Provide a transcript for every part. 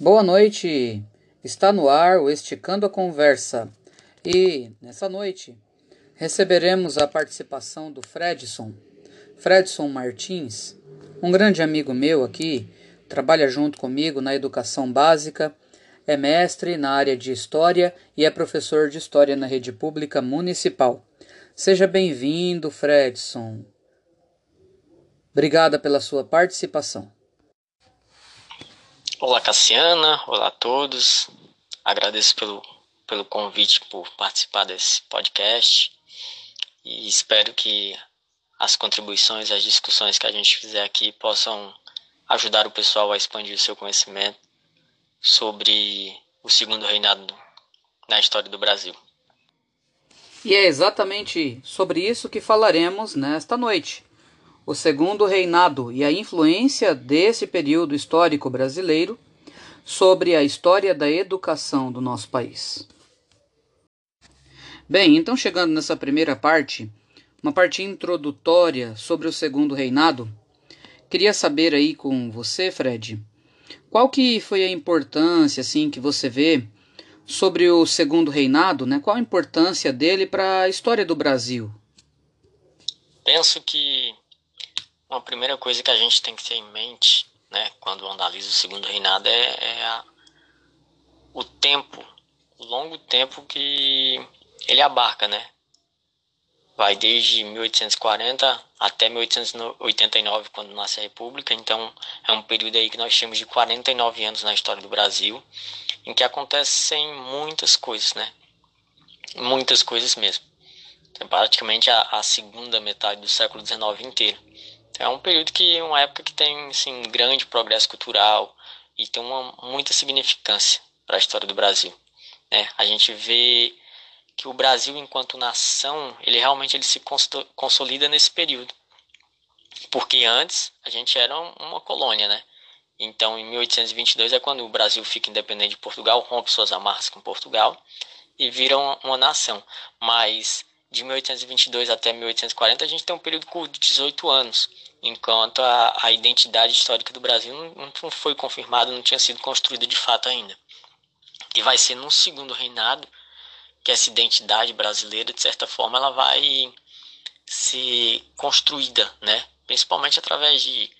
Boa noite! Está no ar o Esticando a Conversa e, nessa noite, receberemos a participação do Fredson, Fredson Martins, um grande amigo meu aqui, trabalha junto comigo na educação básica, é mestre na área de História e é professor de História na rede pública municipal. Seja bem-vindo, Fredson. Obrigada pela sua participação. Olá, Cassiana. Olá a todos. Agradeço pelo, pelo convite por participar desse podcast e espero que as contribuições, as discussões que a gente fizer aqui possam ajudar o pessoal a expandir o seu conhecimento sobre o segundo reinado na história do Brasil. E é exatamente sobre isso que falaremos nesta noite o segundo reinado e a influência desse período histórico brasileiro sobre a história da educação do nosso país. Bem, então chegando nessa primeira parte, uma parte introdutória sobre o segundo reinado, queria saber aí com você, Fred, qual que foi a importância assim que você vê sobre o segundo reinado, né? Qual a importância dele para a história do Brasil? Penso que uma primeira coisa que a gente tem que ter em mente, né, quando analisa o segundo reinado, é, é a, o tempo, o longo tempo que ele abarca, né? Vai desde 1840 até 1889, quando nasce a República. Então, é um período aí que nós temos de 49 anos na história do Brasil, em que acontecem muitas coisas, né? Muitas coisas mesmo. É praticamente a, a segunda metade do século XIX inteiro. É um período que uma época que tem assim grande progresso cultural e tem uma muita significância para a história do Brasil. Né? A gente vê que o Brasil enquanto nação ele realmente ele se consolida nesse período, porque antes a gente era uma colônia, né? Então, em 1822 é quando o Brasil fica independente de Portugal, rompe suas amarras com Portugal e vira uma, uma nação. Mas de 1822 até 1840 a gente tem um período curto de 18 anos, enquanto a, a identidade histórica do Brasil não, não foi confirmada, não tinha sido construída de fato ainda. E vai ser no segundo reinado que essa identidade brasileira, de certa forma, ela vai ser construída, né? principalmente através de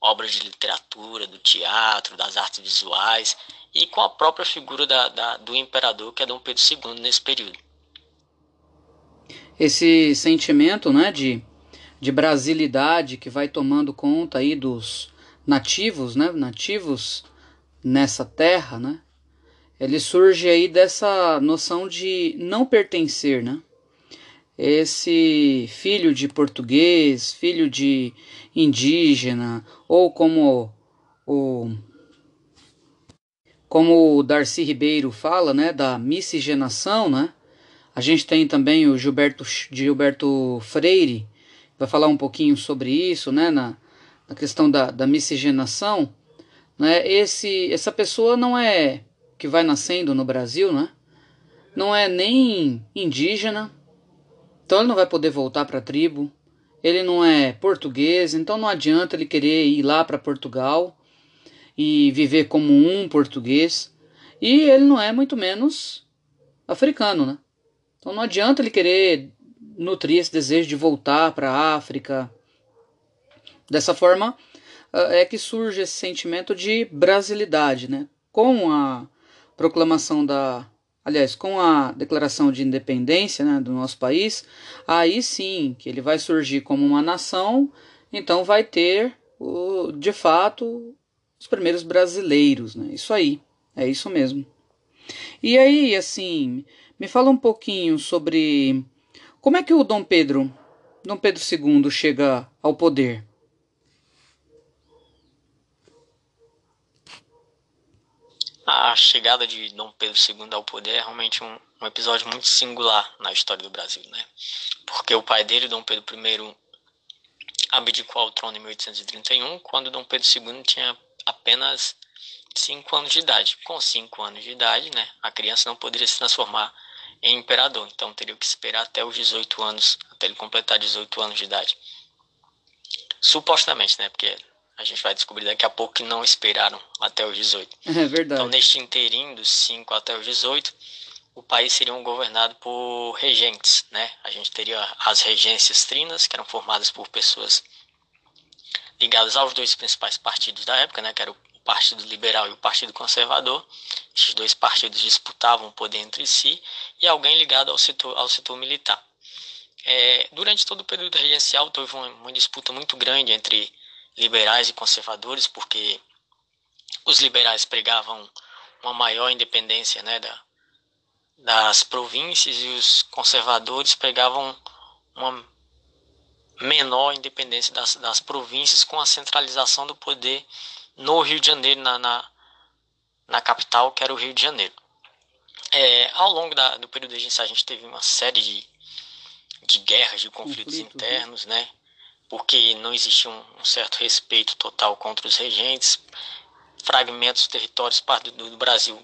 obras de literatura, do teatro, das artes visuais e com a própria figura da, da, do imperador, que é Dom Pedro II, nesse período esse sentimento né, de, de brasilidade que vai tomando conta aí dos nativos, né, nativos nessa terra, né, ele surge aí dessa noção de não pertencer, né? Esse filho de português, filho de indígena, ou como o como o Darcy Ribeiro fala, né, da miscigenação, né? A gente tem também o Gilberto, Gilberto Freire, vai falar um pouquinho sobre isso, né, na, na questão da, da miscigenação. Né, esse, essa pessoa não é que vai nascendo no Brasil, né, não é nem indígena, então ele não vai poder voltar para a tribo. Ele não é português, então não adianta ele querer ir lá para Portugal e viver como um português. E ele não é muito menos africano, né? Então não adianta ele querer nutrir esse desejo de voltar para a África. Dessa forma ah, é que surge esse sentimento de brasilidade, né? Com a proclamação da, aliás, com a declaração de independência né, do nosso país, aí sim que ele vai surgir como uma nação, então vai ter, o, de fato, os primeiros brasileiros, né? Isso aí, é isso mesmo. E aí, assim, me fala um pouquinho sobre como é que o Dom Pedro, Dom Pedro II chega ao poder. A chegada de Dom Pedro II ao poder é realmente um, um episódio muito singular na história do Brasil, né? Porque o pai dele, Dom Pedro I, abdicou ao trono em 1831, quando Dom Pedro II tinha apenas 5 anos de idade. Com 5 anos de idade, né, a criança não poderia se transformar em imperador, então teria que esperar até os 18 anos, até ele completar 18 anos de idade. Supostamente, né, porque A gente vai descobrir daqui a pouco que não esperaram até os 18. É verdade. Então, neste inteirinho dos 5 até os 18, o país seria governado por regentes, né? A gente teria as regências trinas, que eram formadas por pessoas ligadas aos dois principais partidos da época, né? Que era o Partido Liberal e o Partido Conservador. Esses dois partidos disputavam o poder entre si e alguém ligado ao setor, ao setor militar. É, durante todo o período regencial, houve uma, uma disputa muito grande entre liberais e conservadores, porque os liberais pregavam uma maior independência né, da, das províncias e os conservadores pregavam uma menor independência das, das províncias com a centralização do poder no Rio de Janeiro, na, na, na capital, que era o Rio de Janeiro. É, ao longo da, do período regencial, a gente teve uma série de, de guerras, de conflitos Conflito, né? internos, né? porque não existia um, um, certo respeito total contra os regentes, fragmentos territórios do, do Brasil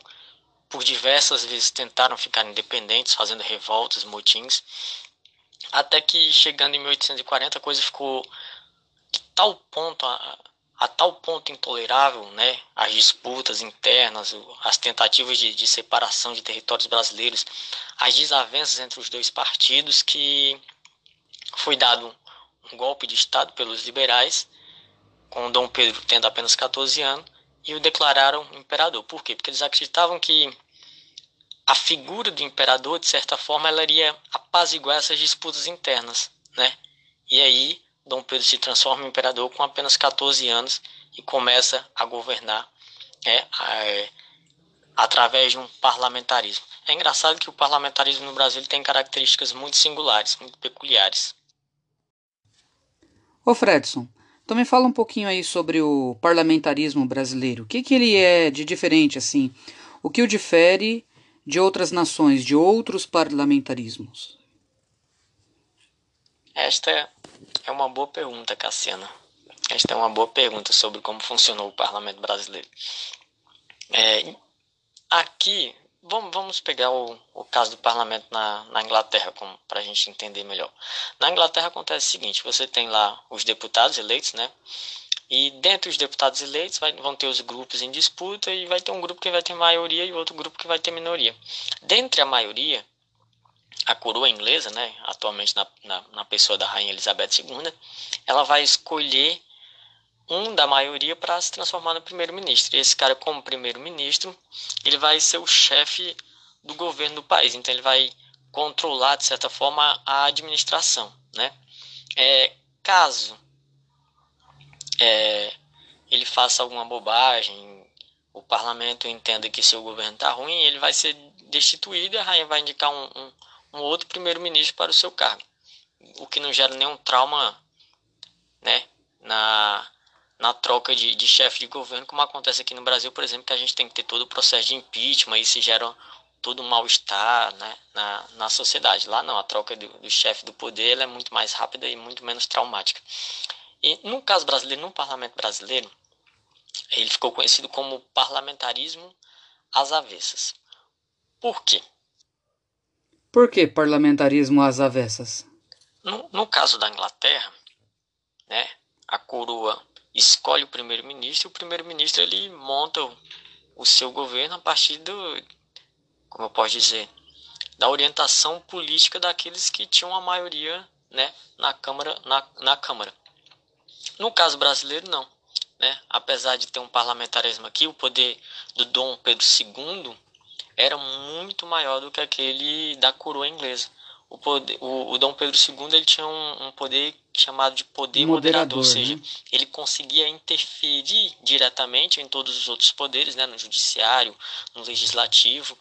por diversas vezes tentaram ficar independentes, fazendo revoltas, motins, até que chegando em 1840 a coisa ficou de tal ponto a, a tal ponto intolerável, né, as disputas internas, as tentativas de, de separação de territórios brasileiros, as desavenças entre os dois partidos, que foi dado um golpe de Estado pelos liberais, com Dom Pedro tendo apenas 14 anos, e o declararam imperador. Por quê? Porque eles acreditavam que a figura do imperador, de certa forma, ela iria apaziguar essas disputas internas, né? E aí, Dom Pedro se transforma em imperador com apenas 14 anos e começa a governar é, é, através de um parlamentarismo. É engraçado que o parlamentarismo no Brasil tem características muito singulares, muito peculiares. Ô Fredson, então me fala um pouquinho aí sobre o parlamentarismo brasileiro. O que, que ele é de diferente, assim? O que o difere de outras nações, de outros parlamentarismos? Esta é uma boa pergunta, Cassiana. Esta é uma boa pergunta sobre como funcionou o parlamento brasileiro. É, aqui, vamos, vamos pegar o, o caso do parlamento na, na Inglaterra, para a gente entender melhor. Na Inglaterra acontece o seguinte: você tem lá os deputados eleitos, né? E dentre os deputados eleitos vai, vão ter os grupos em disputa e vai ter um grupo que vai ter maioria e outro grupo que vai ter minoria. Dentre a maioria, a coroa inglesa, né, atualmente na, na, na pessoa da Rainha Elizabeth II, ela vai escolher um da maioria para se transformar no primeiro-ministro. E esse cara, como primeiro-ministro, ele vai ser o chefe do governo do país. Então, ele vai controlar, de certa forma, a administração. Né? É, caso é, ele faça alguma bobagem, o parlamento entenda que seu governo está ruim, ele vai ser destituído e a rainha vai indicar um, um, um outro primeiro-ministro para o seu cargo. O que não gera nenhum trauma né, na, na troca de, de chefe de governo, como acontece aqui no Brasil, por exemplo, que a gente tem que ter todo o processo de impeachment, e se gera todo um mal-estar né, na, na sociedade. Lá não, a troca do, do chefe do poder é muito mais rápida e muito menos traumática. E no caso brasileiro, no parlamento brasileiro, ele ficou conhecido como parlamentarismo às avessas. Por quê? Por que parlamentarismo às avessas? No, no caso da Inglaterra, né, a coroa escolhe o primeiro-ministro e o primeiro-ministro ele monta o, seu governo a partir do, como eu posso dizer, da orientação política daqueles que tinham a maioria né, na, Câmara, na, na Câmara. No caso brasileiro, não. Né? Apesar de ter um parlamentarismo aqui, o poder do Dom Pedro II era muito maior do que aquele da coroa inglesa. O, poder, o, o Dom Pedro II ele tinha um, um poder chamado de poder moderador, moderador ou seja, né? ele conseguia interferir diretamente em todos os outros poderes, né? no judiciário, no legislativo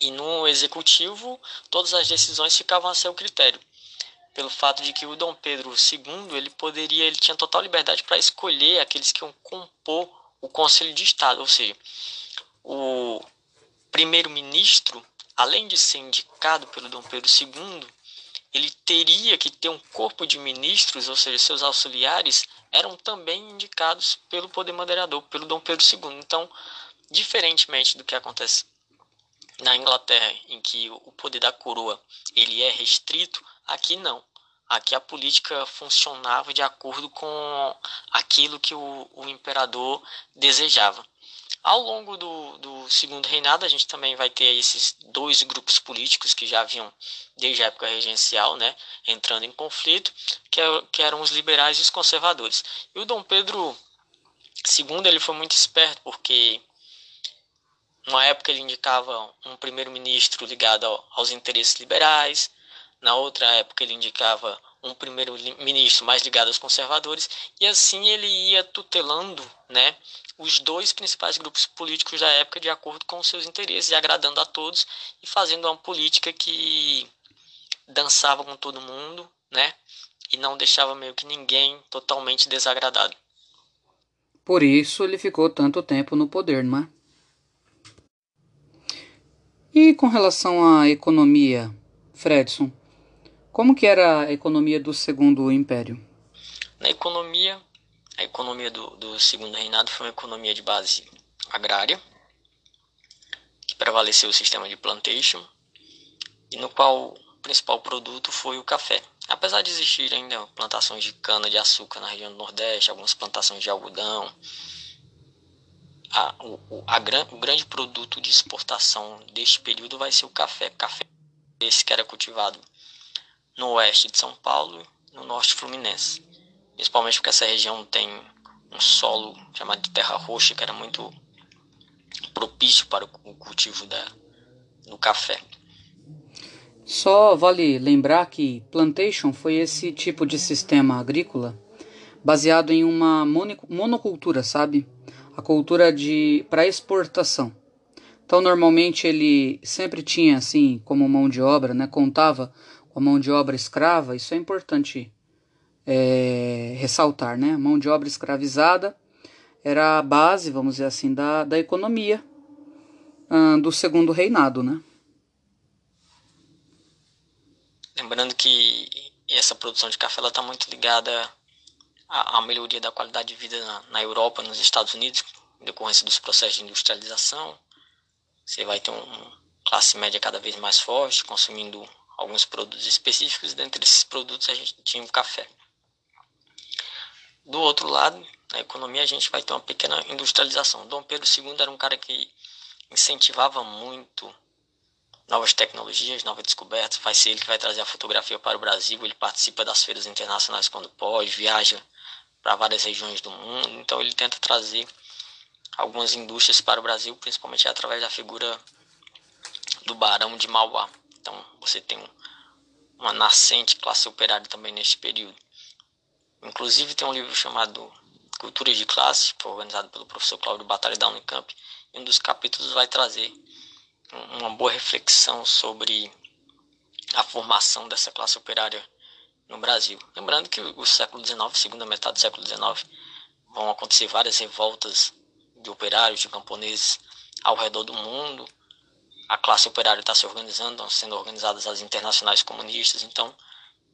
e no executivo, todas as decisões ficavam a seu critério pelo fato de que o Dom Pedro II ele poderia, ele tinha total liberdade para escolher aqueles que iam compor o Conselho de Estado, ou seja, o primeiro-ministro, além de ser indicado pelo Dom Pedro II, ele teria que ter um corpo de ministros, ou seja, seus auxiliares eram também indicados pelo poder moderador, pelo Dom Pedro II. Então, diferentemente do que acontece na Inglaterra, em que o poder da coroa ele é restrito, Aqui não. aqui a política funcionava de acordo com aquilo que o, o imperador desejava. Ao longo do, do, segundo reinado, a gente também vai ter esses dois grupos políticos que já haviam, desde a época regencial, né, entrando em conflito, que, é, que eram os liberais e os conservadores. E o Dom Pedro II ele foi muito esperto, porque uma época ele indicava um primeiro-ministro ligado aos interesses liberais, na outra época ele indicava um primeiro-ministro mais ligado aos conservadores, e assim ele ia tutelando né, os dois principais grupos políticos da época de acordo com os seus interesses, e agradando a todos e fazendo uma política que dançava com todo mundo, né, e não deixava meio que ninguém totalmente desagradado. Por isso ele ficou tanto tempo no poder, não é? E com relação à economia, Fredson, como que era a economia do Segundo Império? Na economia, a economia do, do Segundo Reinado foi uma economia de base agrária, que prevaleceu o sistema de plantation, e no qual o principal produto foi o café. Apesar de existir ainda plantações de cana-de-açúcar na região do Nordeste, algumas plantações de algodão, a, o, a, o grande produto de exportação deste período vai ser o café. Café esse que era cultivado no oeste de São Paulo no norte fluminense. Principalmente porque essa região tem um solo chamado de terra roxa que era muito propício para o cultivo da, do café. Só vale lembrar que plantation foi esse tipo de sistema agrícola baseado em uma monocultura, sabe? a cultura de para exportação. Então normalmente ele sempre tinha assim como mão de obra, né, contava com a mão de obra escrava. Isso é importante é, ressaltar, né? mão de obra escravizada era a base, vamos dizer assim, da, da economia do segundo reinado, né? Lembrando que essa produção de café está muito ligada a, a melhoria da qualidade de vida na, na Europa, nos Estados Unidos, em decorrência dos processos de industrialização. Você vai ter uma classe média cada vez mais forte, consumindo alguns produtos específicos, e dentre esses produtos a gente tinha o café. Do outro lado, na economia, a gente vai ter uma pequena industrialização. Dom Pedro II era um cara que incentivava muito novas tecnologias, novas descobertas. Vai ser ele que vai trazer a fotografia para o Brasil. Ele participa das feiras internacionais quando pode, viaja para várias regiões do mundo. Então ele tenta trazer algumas indústrias para o Brasil, principalmente através da figura do Barão de Mauá. Então você tem uma nascente classe operária também neste período. Inclusive tem um livro chamado Culturas de Classe, organizado pelo professor Cláudio Batalha da Unicamp, e um dos capítulos vai trazer uma boa reflexão sobre a formação dessa classe operária no Brasil. Lembrando que o século XIX, segunda metade do século XIX, vão acontecer várias revoltas de operários, de camponeses ao redor do mundo. A classe operária está se organizando, estão sendo organizadas as internacionais comunistas. Então,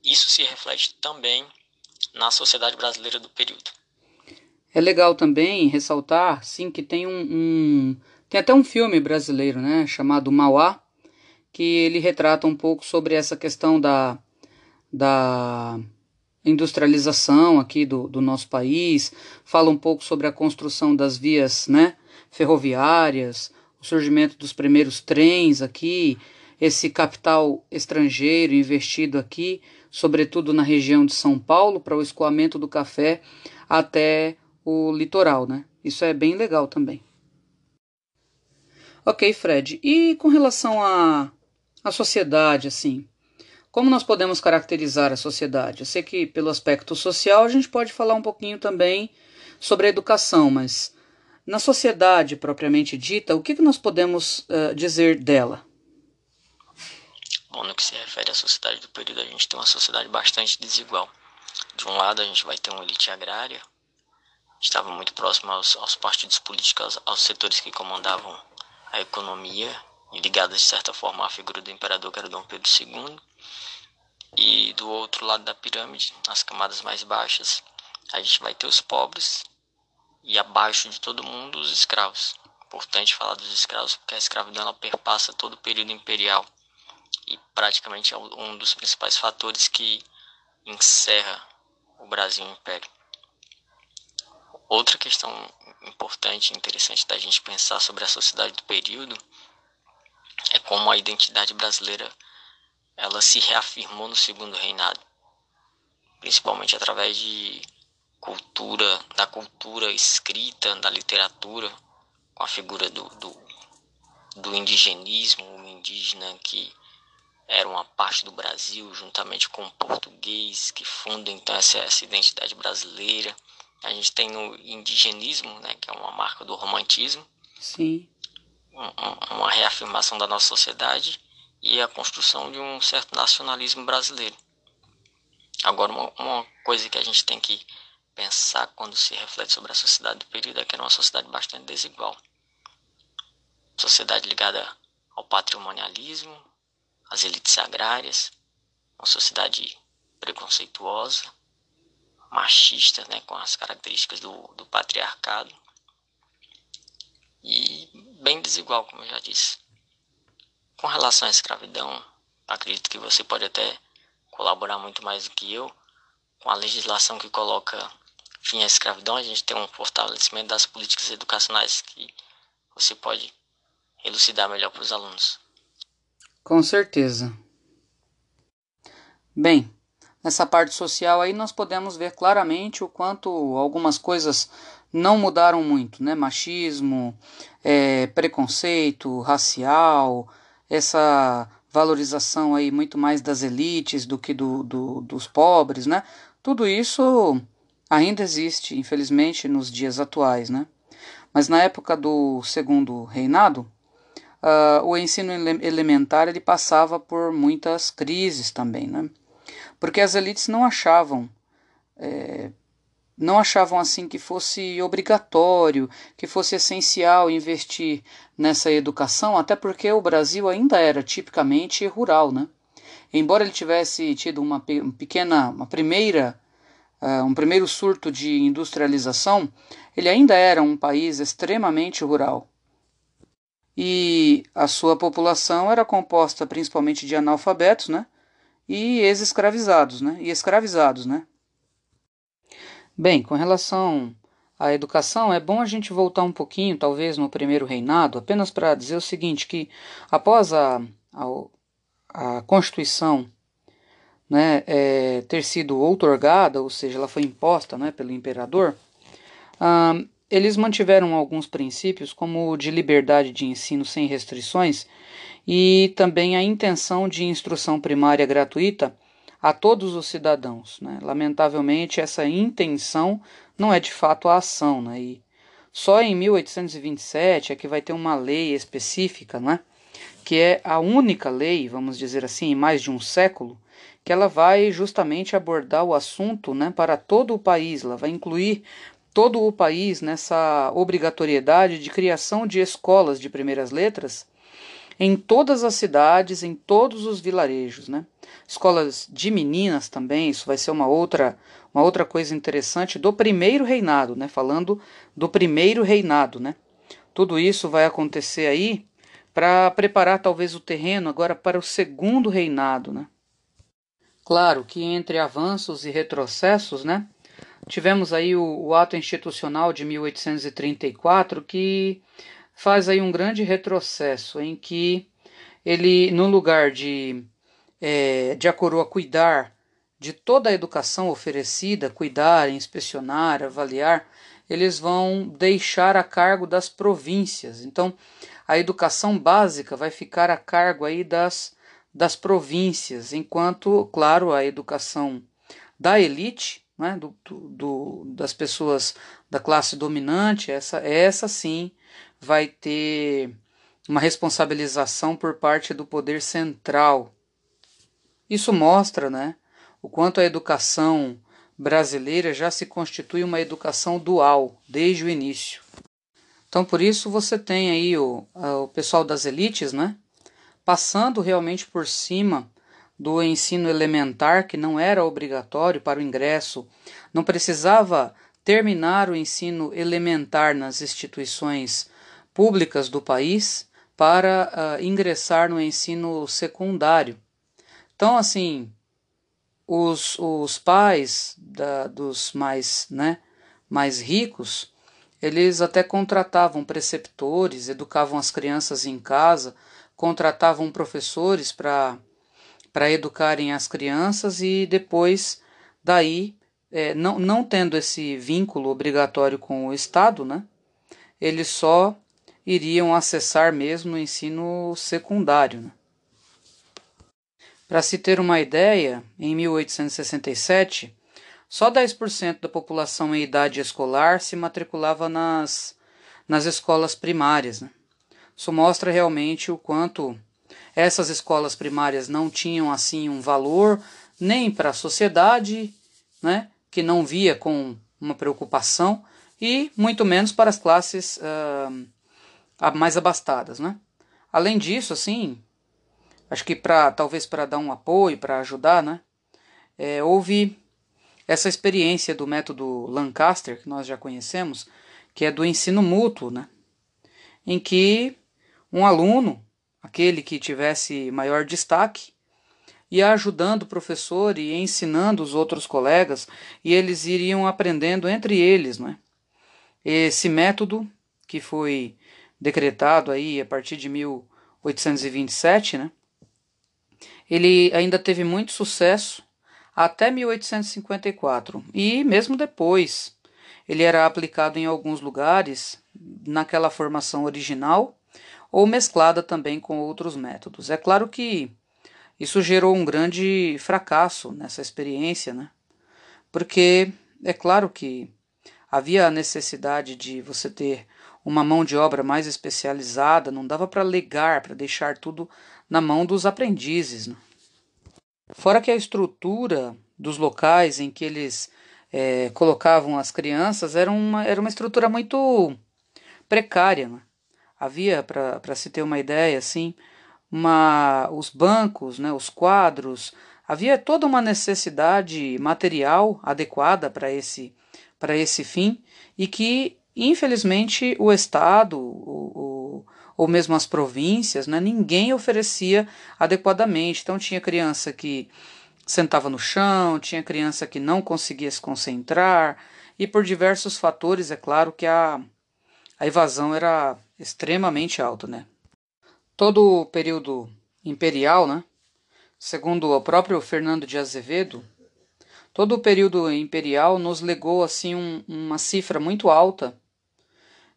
isso se reflete também na sociedade brasileira do período. É legal também ressaltar, sim, que tem um, um tem até um filme brasileiro, né, chamado Mauá, que ele retrata um pouco sobre essa questão da da industrialização aqui do, do nosso país, fala um pouco sobre a construção das vias né, ferroviárias, o surgimento dos primeiros trens aqui, esse capital estrangeiro investido aqui, sobretudo na região de São Paulo, para o escoamento do café até o litoral, né? Isso é bem legal também. Ok, Fred. E com relação à, à sociedade, assim, como nós podemos caracterizar a sociedade? Eu sei que pelo aspecto social a gente pode falar um pouquinho também sobre a educação, mas na sociedade propriamente dita, o que, que nós podemos uh, dizer dela? Bom, no que se refere à sociedade do período, a gente tem uma sociedade bastante desigual. De um lado, a gente vai ter uma elite agrária, estava muito próximo aos, aos partidos políticos, aos setores que comandavam a economia e ligadas de certa forma à figura do imperador que era Dom Pedro II. E do outro lado da pirâmide, nas camadas mais baixas, a gente vai ter os pobres e abaixo de todo mundo os escravos. Importante falar dos escravos porque a escravidão ela perpassa todo o período imperial e praticamente é um dos principais fatores que encerra o Brasil Império. Outra questão importante e interessante da gente pensar sobre a sociedade do período é como a identidade brasileira ela se reafirmou no segundo reinado, principalmente através de cultura, da cultura escrita, da literatura, com a figura do, do, do indigenismo, o indígena que era uma parte do Brasil, juntamente com o português, que funda então essa, essa identidade brasileira. A gente tem o indigenismo, né, que é uma marca do romantismo. Sim. Um, uma reafirmação da nossa sociedade e a construção de um certo nacionalismo brasileiro. Agora, uma, uma coisa que a gente tem que pensar quando se reflete sobre a sociedade do período é que era uma sociedade bastante desigual. Sociedade ligada ao patrimonialismo, às elites agrárias, uma sociedade preconceituosa, machista, né, com as características do, do patriarcado, e bem desigual, como eu já disse. Com relação à escravidão, acredito que você pode até colaborar muito mais do que eu com a legislação que coloca fim à escravidão, a gente tem um fortalecimento das políticas educacionais que você pode elucidar melhor para os alunos. Com certeza. Bem, nessa parte social aí nós podemos ver claramente o quanto algumas coisas não mudaram muito, né? Machismo, é, preconceito racial, essa valorização aí muito mais das elites do que do, do, dos pobres, né? Tudo isso ainda existe, infelizmente, nos dias atuais, né? Mas na época do segundo reinado, uh, o ensino ele elementar ele passava por muitas crises também, né? Porque as elites não achavam, é, não achavam assim que fosse obrigatório, que fosse essencial investir nessa educação, até porque o Brasil ainda era tipicamente rural, né? Embora ele tivesse tido uma pequena, uma primeira uh, um primeiro surto de industrialização, ele ainda era um país extremamente rural. E a sua população era composta principalmente de analfabetos, né? E ex-escravizados, né? E escravizados, né? Bem, com relação à educação, é bom a gente voltar um pouquinho, talvez, no primeiro reinado, apenas para dizer o seguinte, que após a, a, a Constituição né, é, ter sido outorgada, ou seja, ela foi imposta né, pelo imperador, ah, eles mantiveram alguns princípios, como o de liberdade de ensino sem restrições e também a intenção de instrução primária gratuita a todos os cidadãos. Né? Lamentavelmente, essa intenção não é de fato a ação. Né? E só em 1827 é que vai ter uma lei específica, né? que é a única lei, vamos dizer assim, em mais de um século, que ela vai justamente abordar o assunto né, para todo o país, ela vai incluir todo o país nessa obrigatoriedade de criação de escolas de primeiras letras em todas as cidades, em todos os vilarejos, né? Escolas de meninas também, isso vai ser uma outra uma outra coisa interessante do primeiro reinado, né? Falando do primeiro reinado, né? Tudo isso vai acontecer aí para preparar talvez o terreno agora para o segundo reinado, né? Claro que entre avanços e retrocessos, né, tivemos aí o, o ato institucional de 1834 que faz aí um grande retrocesso em que ele, no lugar de, é, de a coroa cuidar de toda a educação oferecida, cuidar, inspecionar, avaliar, eles vão deixar a cargo das províncias. Então, a educação básica vai ficar a cargo aí das das províncias, enquanto, claro, a educação da elite, né, do, do, das pessoas da classe dominante, essa, essa sim vai ter uma responsabilização por parte do poder central. Isso mostra né, o quanto a educação brasileira já se constitui uma educação dual desde o início. Então, por isso, você tem aí o, o pessoal das elites, né? passando realmente por cima do ensino elementar, que não era obrigatório para o ingresso, não precisava terminar o ensino elementar nas instituições públicas do país para uh, ingressar no ensino secundário. Então, assim, os, os pais da, dos mais, né, mais ricos, eles até contratavam preceptores, educavam as crianças em casa, contratavam professores para educarem as crianças e depois daí, é, não, não tendo esse vínculo obrigatório com o Estado, né, eles só iriam acessar mesmo no ensino secundário. Né. Para se ter uma ideia, em 1867, só 10% da população em idade escolar se matriculava nas, nas escolas primárias. Né? Isso mostra realmente o quanto essas escolas primárias não tinham assim um valor nem para a sociedade, né, que não via com uma preocupação, e muito menos para as classes uh, mais abastadas. Né? Além disso, assim, acho que para talvez para dar um apoio, para ajudar, né? É, houve essa experiência do método Lancaster que nós já conhecemos, que é do ensino mútuo, né? Em que um aluno, aquele que tivesse maior destaque, ia ajudando o professor e ensinando os outros colegas, e eles iriam aprendendo entre eles, né? Esse método que foi decretado aí a partir de 1827, né? Ele ainda teve muito sucesso até 1854 e mesmo depois ele era aplicado em alguns lugares naquela formação original ou mesclada também com outros métodos. É claro que isso gerou um grande fracasso nessa experiência, né? Porque é claro que havia a necessidade de você ter uma mão de obra mais especializada, não dava para legar, para deixar tudo na mão dos aprendizes. Né? Fora que a estrutura dos locais em que eles é, colocavam as crianças era uma, era uma estrutura muito precária. Né? Havia, para se ter uma ideia, assim, uma, os bancos, né, os quadros, havia toda uma necessidade material adequada para esse, esse fim e que, infelizmente, o Estado, o, o ou mesmo as províncias, né, ninguém oferecia adequadamente. Então tinha criança que sentava no chão, tinha criança que não conseguia se concentrar, e por diversos fatores, é claro que a, a evasão era extremamente alta. Né? Todo o período imperial, né, segundo o próprio Fernando de Azevedo, todo o período imperial nos legou assim um, uma cifra muito alta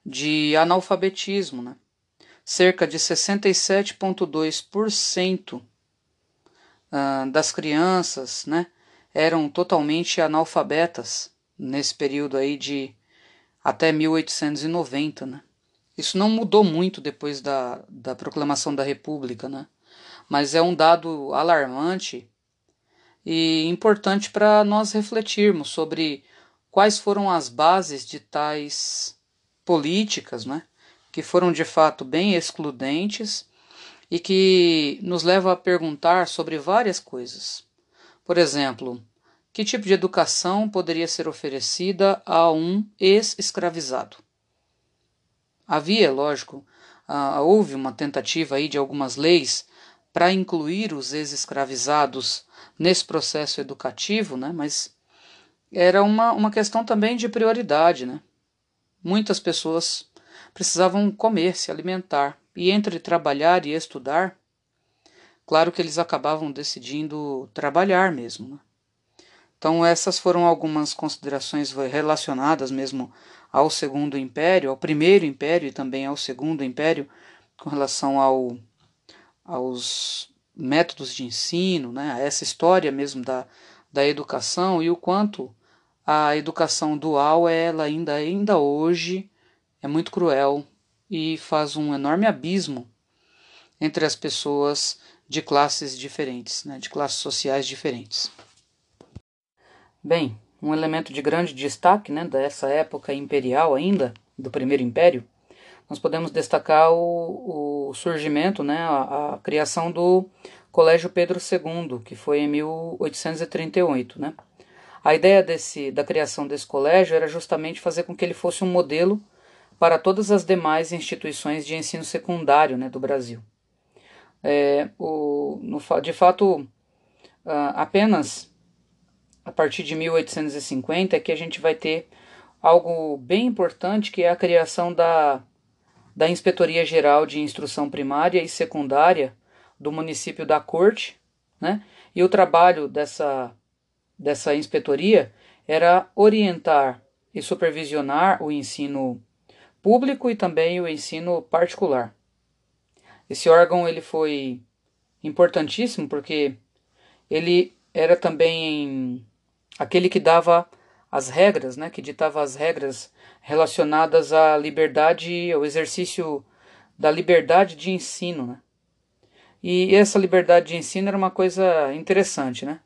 de analfabetismo, né? cerca de 67,2% ah, das crianças né, eram totalmente analfabetas nesse período aí de até 1890. Né? Isso não mudou muito depois da, da proclamação da República, né? mas é um dado alarmante e importante para nós refletirmos sobre quais foram as bases de tais políticas, né? que foram de fato bem excludentes e que nos levam a perguntar sobre várias coisas. Por exemplo, que tipo de educação poderia ser oferecida a um ex-escravizado? Havia, lógico, uh, houve uma tentativa aí de algumas leis para incluir os ex-escravizados nesse processo educativo, né? mas era uma, uma questão também de prioridade. Né? Muitas pessoas precisavam comer, se alimentar, e entre trabalhar e estudar, claro que eles acabavam decidindo trabalhar mesmo. Né? Então, essas foram algumas considerações relacionadas mesmo ao Segundo Império, ao Primeiro Império e também ao Segundo Império, com relação ao, aos métodos de ensino, né, a essa história mesmo da, da educação e o quanto a educação dual ela ainda ainda hoje é muito cruel e faz um enorme abismo entre as pessoas de classes diferentes, né, de classes sociais diferentes. Bem, um elemento de grande destaque né, dessa época imperial ainda, do Primeiro Império, nós podemos destacar o, o surgimento, né, a, a, criação do Colégio Pedro II, que foi em 1838. Né? A ideia desse, da criação desse colégio era justamente fazer com que ele fosse um modelo para todas as demais instituições de ensino secundário né, do Brasil. É, o, no, de fato, uh, apenas a partir de 1850 é que a gente vai ter algo bem importante que é a criação da, da Inspetoria Geral de Instrução Primária e Secundária do município da Corte, né? E o trabalho dessa, dessa inspetoria era orientar e supervisionar o ensino público e também o ensino particular. Esse órgão ele foi importantíssimo porque ele era também aquele que dava as regras, né, que ditava as regras relacionadas à liberdade, ao exercício da liberdade de ensino, né? E essa liberdade de ensino era uma coisa interessante, né?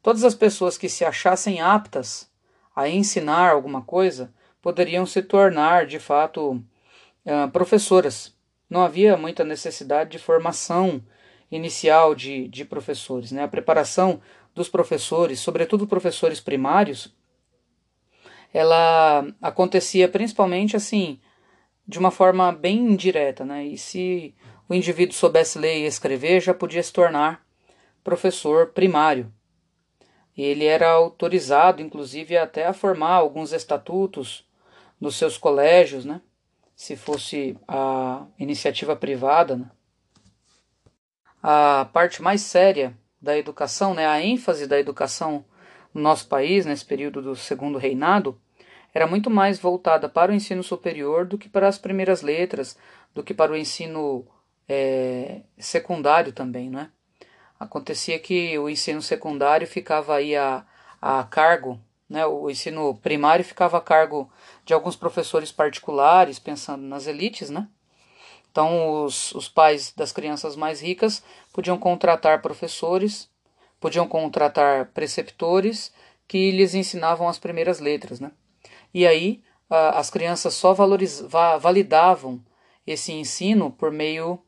Todas as pessoas que se achassem aptas a ensinar alguma coisa poderiam se tornar, de fato, uh, professoras. Não havia muita necessidade de formação inicial de, de professores. Né? A preparação dos professores, sobretudo professores primários, ela acontecia principalmente assim, de uma forma bem indireta, né? E se o indivíduo soubesse ler e escrever, já podia se tornar professor primário. E ele era autorizado, inclusive, até a formar alguns estatutos nos seus colégios, né? Se fosse a iniciativa privada, né? A parte mais séria da educação, né, a ênfase da educação no nosso país, nesse período do segundo reinado, era muito mais voltada para o ensino superior do que para as primeiras letras, do que para o ensino é, secundário também, né? Acontecia que o ensino secundário ficava aí a, a cargo, né? O ensino primário ficava a cargo de alguns professores particulares, pensando nas elites, né? Então, os, os pais das crianças mais ricas podiam contratar professores, podiam contratar preceptores que lhes ensinavam as primeiras letras, né? E aí as crianças só validavam esse ensino por meio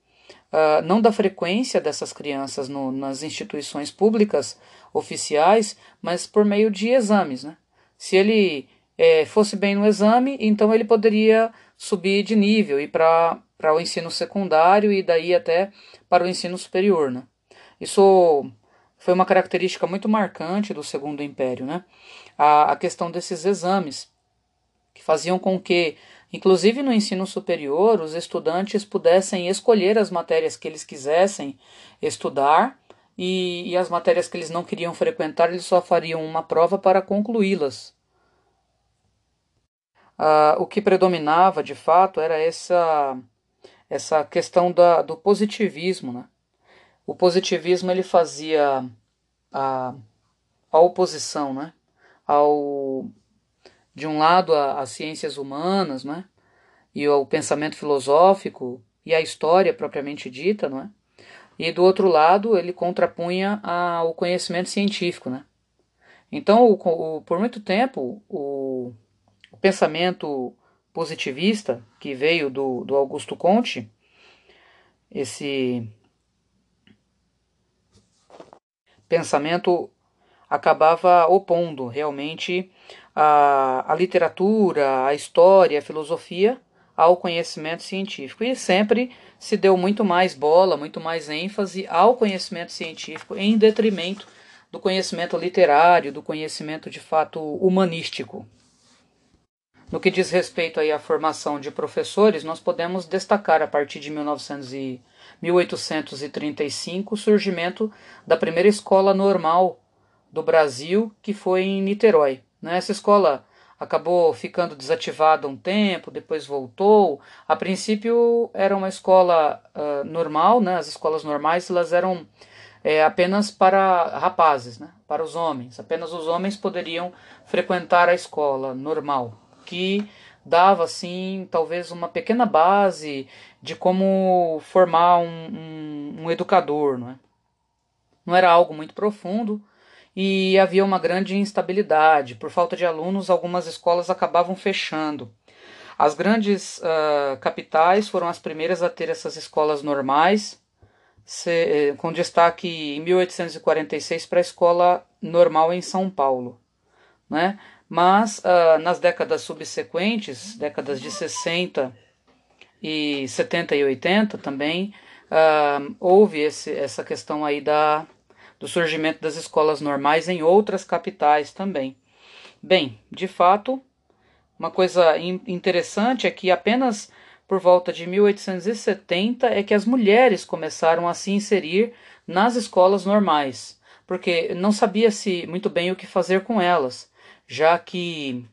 uh, não da frequência dessas crianças no, nas instituições públicas oficiais, mas por meio de exames. Né? Se ele é, fosse bem no exame, então ele poderia subir de nível e para o ensino secundário e daí até para o ensino superior. Né? Isso foi uma característica muito marcante do Segundo Império, né? a, a questão desses exames que faziam com que, inclusive no ensino superior, os estudantes pudessem escolher as matérias que eles quisessem estudar e, e as matérias que eles não queriam frequentar, eles só fariam uma prova para concluí-las. Ah, o que predominava de fato era essa, essa questão da, do positivismo. Né? O positivismo ele fazia a, a oposição né? ao de um lado as ciências humanas, né? E o pensamento filosófico e a história propriamente dita, não é? E do outro lado ele contrapunha ao conhecimento científico, né? Então, o, o, por muito tempo, o, o, pensamento positivista que veio do, do Augusto Conte, esse pensamento acabava opondo realmente a, a literatura, a história, a filosofia ao conhecimento científico. E sempre se deu muito mais bola, muito mais ênfase ao conhecimento científico em detrimento do conhecimento literário, do conhecimento de fato humanístico. No que diz respeito aí à formação de professores, nós podemos destacar a partir de 1900 e 1835 o surgimento da primeira escola normal do Brasil, que foi em Niterói. Né? Essa escola acabou ficando desativada um tempo, depois voltou. A princípio era uma escola uh, normal, né? as escolas normais elas eram é, apenas para rapazes, né? para os homens. Apenas os homens poderiam frequentar a escola normal, que dava assim talvez uma pequena base de como formar um, um, um educador. Não, é? não era algo muito profundo, e havia uma grande instabilidade. Por falta de alunos, algumas escolas acabavam fechando. As grandes uh, capitais foram as primeiras a ter essas escolas normais, se, eh, com destaque em 1846 para a escola normal em São Paulo. Né? Mas uh, nas décadas subsequentes, décadas de 60 e 70 e 80 também, uh, houve esse, essa questão aí da do surgimento das escolas normais em outras capitais também. Bem, de fato, uma coisa interessante é que apenas por volta de 1870 é que as mulheres começaram a se inserir nas escolas normais, porque não sabia-se muito bem o que fazer com elas, já que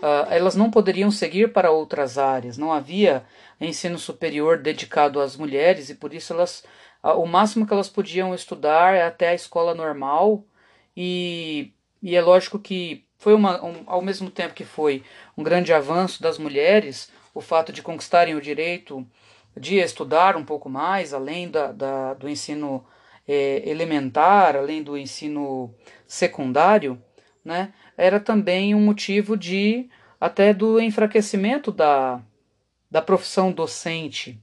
uh, elas não poderiam seguir para outras áreas, não havia ensino superior dedicado às mulheres e por isso elas uh, o máximo que elas podiam estudar é até a escola normal. E, e é lógico que foi uma, um, ao mesmo tempo que foi um grande avanço das mulheres, o fato de conquistarem o direito de estudar um pouco mais, além da, da do ensino é, elementar, além do ensino secundário, né, era também um motivo de até do enfraquecimento da, da profissão docente,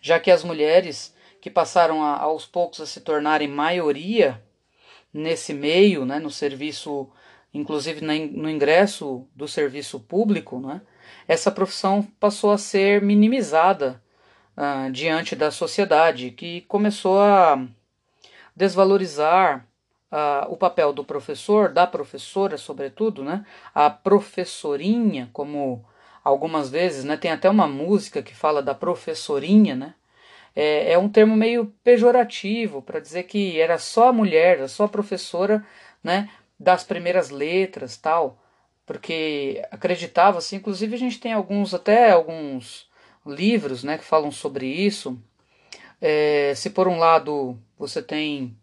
já que as mulheres que passaram a, aos poucos a se tornarem maioria nesse meio, né, no serviço inclusive no ingresso do serviço público, né, essa profissão passou a ser minimizada uh, diante da sociedade, que começou a desvalorizar o papel do professor, da professora, sobretudo, né, a professorinha, como algumas vezes, né, tem até uma música que fala da professorinha, né, é, é um termo meio pejorativo para dizer que era só a mulher, só a professora, né, das primeiras letras tal, porque acreditava-se, inclusive a gente tem alguns, até alguns livros né, que falam sobre isso. É, se por um lado você tem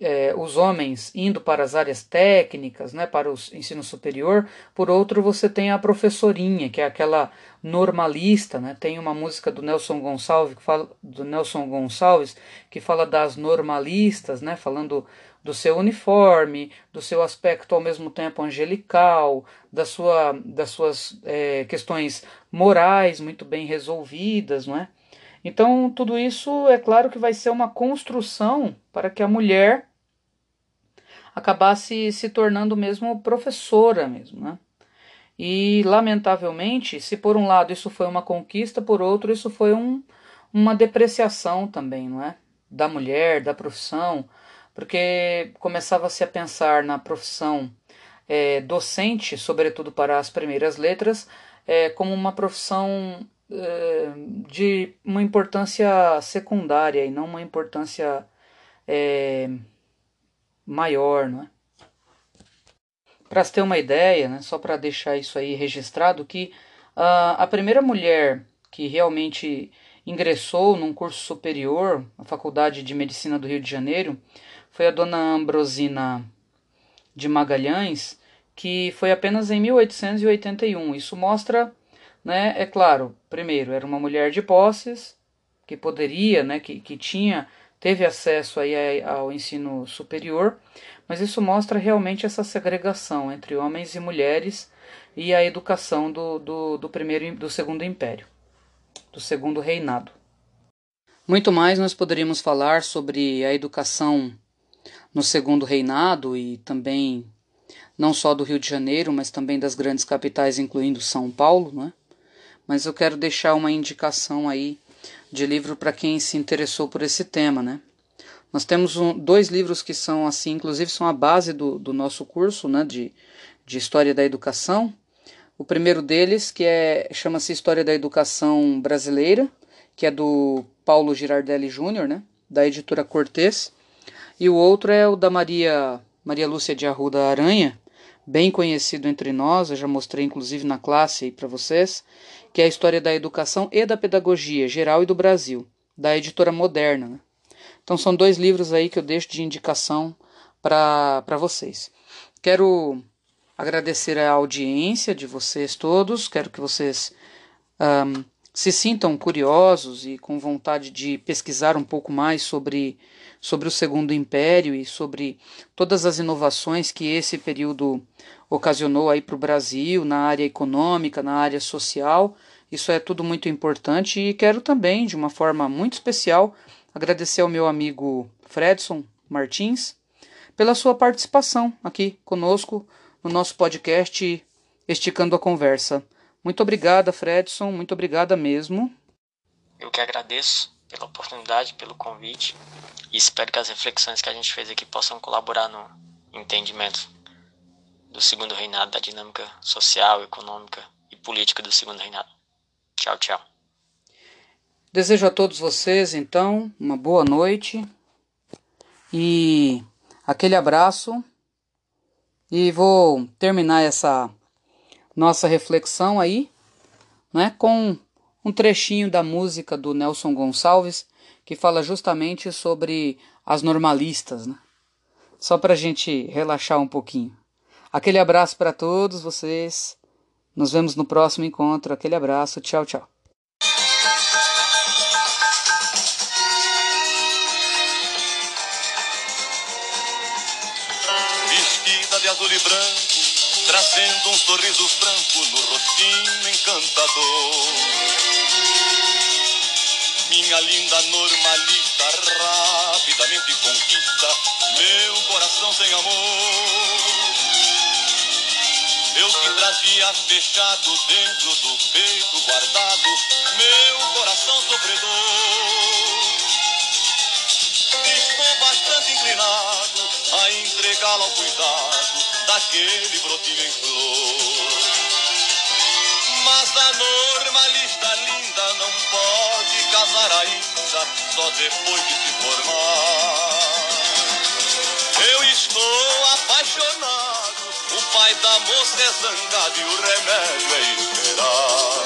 é, os homens indo para as áreas técnicas, né, para o ensino superior, por outro você tem a professorinha, que é aquela normalista, né? Tem uma música do Nelson Gonçalves que fala do Nelson Gonçalves que fala das normalistas, né, falando do seu uniforme, do seu aspecto ao mesmo tempo angelical, da sua, das suas é, questões morais muito bem resolvidas, não é? Então, tudo isso é claro que vai ser uma construção para que a mulher acabasse se tornando mesmo professora mesmo, né? E, lamentavelmente, se por um lado isso foi uma conquista, por outro isso foi um, uma depreciação também, não é? Da mulher, da profissão, porque começava-se a pensar na profissão é, docente, sobretudo para as primeiras letras, é, como uma profissão é, de uma importância secundária e não uma importância é, maior, não é? Para ter uma ideia, né, só para deixar isso aí registrado, que uh, a primeira mulher que realmente ingressou num curso superior, na Faculdade de Medicina do Rio de Janeiro, foi a dona Ambrosina de Magalhães, que foi apenas em 1881. Isso mostra, né, é claro, primeiro, era uma mulher de posses, que poderia, né, que, que tinha, teve acesso aí ao ensino superior, mas isso mostra realmente essa segregação entre homens e mulheres e a educação do, do, do primeiro do segundo império, do segundo reinado. Muito mais nós poderíamos falar sobre a educação no segundo reinado e também não só do Rio de Janeiro, mas também das grandes capitais, incluindo São Paulo, né? Mas eu quero deixar uma indicação aí de livro para quem se interessou por esse tema, né? Nós temos um, dois livros que são assim, inclusive são a base do, do nosso curso, né, de, de História da Educação. O primeiro deles, que é chama-se História da Educação Brasileira, que é do Paulo Girardelli Júnior, né, da editora Cortez. E o outro é o da Maria, Maria Lúcia de Arruda Aranha, bem conhecido entre nós, eu já mostrei inclusive na classe para vocês, que é a história da educação e da pedagogia geral e do Brasil, da editora Moderna. Né? Então são dois livros aí que eu deixo de indicação para vocês. Quero agradecer a audiência de vocês todos, quero que vocês um, se sintam curiosos e com vontade de pesquisar um pouco mais sobre sobre o Segundo Império e sobre todas as inovações que esse período ocasionou aí para o Brasil na área econômica, na área social. Isso é tudo muito importante e quero também, de uma forma muito especial, agradecer ao meu amigo Fredson Martins pela sua participação aqui conosco no nosso podcast Esticando a Conversa. Muito obrigada, Fredson, muito obrigada mesmo. Eu que agradeço pela oportunidade, pelo convite e espero que as reflexões que a gente fez aqui possam colaborar no entendimento do segundo reinado, da dinâmica social, econômica e política do segundo reinado. Tchau, tchau. Desejo a todos vocês, então, uma boa noite e aquele abraço. E vou terminar essa nossa reflexão aí, né, com um trechinho da música do Nelson Gonçalves que fala justamente sobre as normalistas, né? Só para a gente relaxar um pouquinho. Aquele abraço para todos vocês. Nos vemos no próximo encontro. Aquele abraço. Tchau, tchau. Sorriso franco no rostinho encantador minha linda normalista rapidamente conquista meu coração sem amor. Eu que trazia fechado dentro do peito guardado meu coração sofredor. Estou bastante inclinado a entregá-lo ao cuidado daquele brotinho em flor. Mas a normalista linda não pode casar ainda, só depois de se formar. Eu estou apaixonado, o pai da moça é zangado e o remédio é esperar.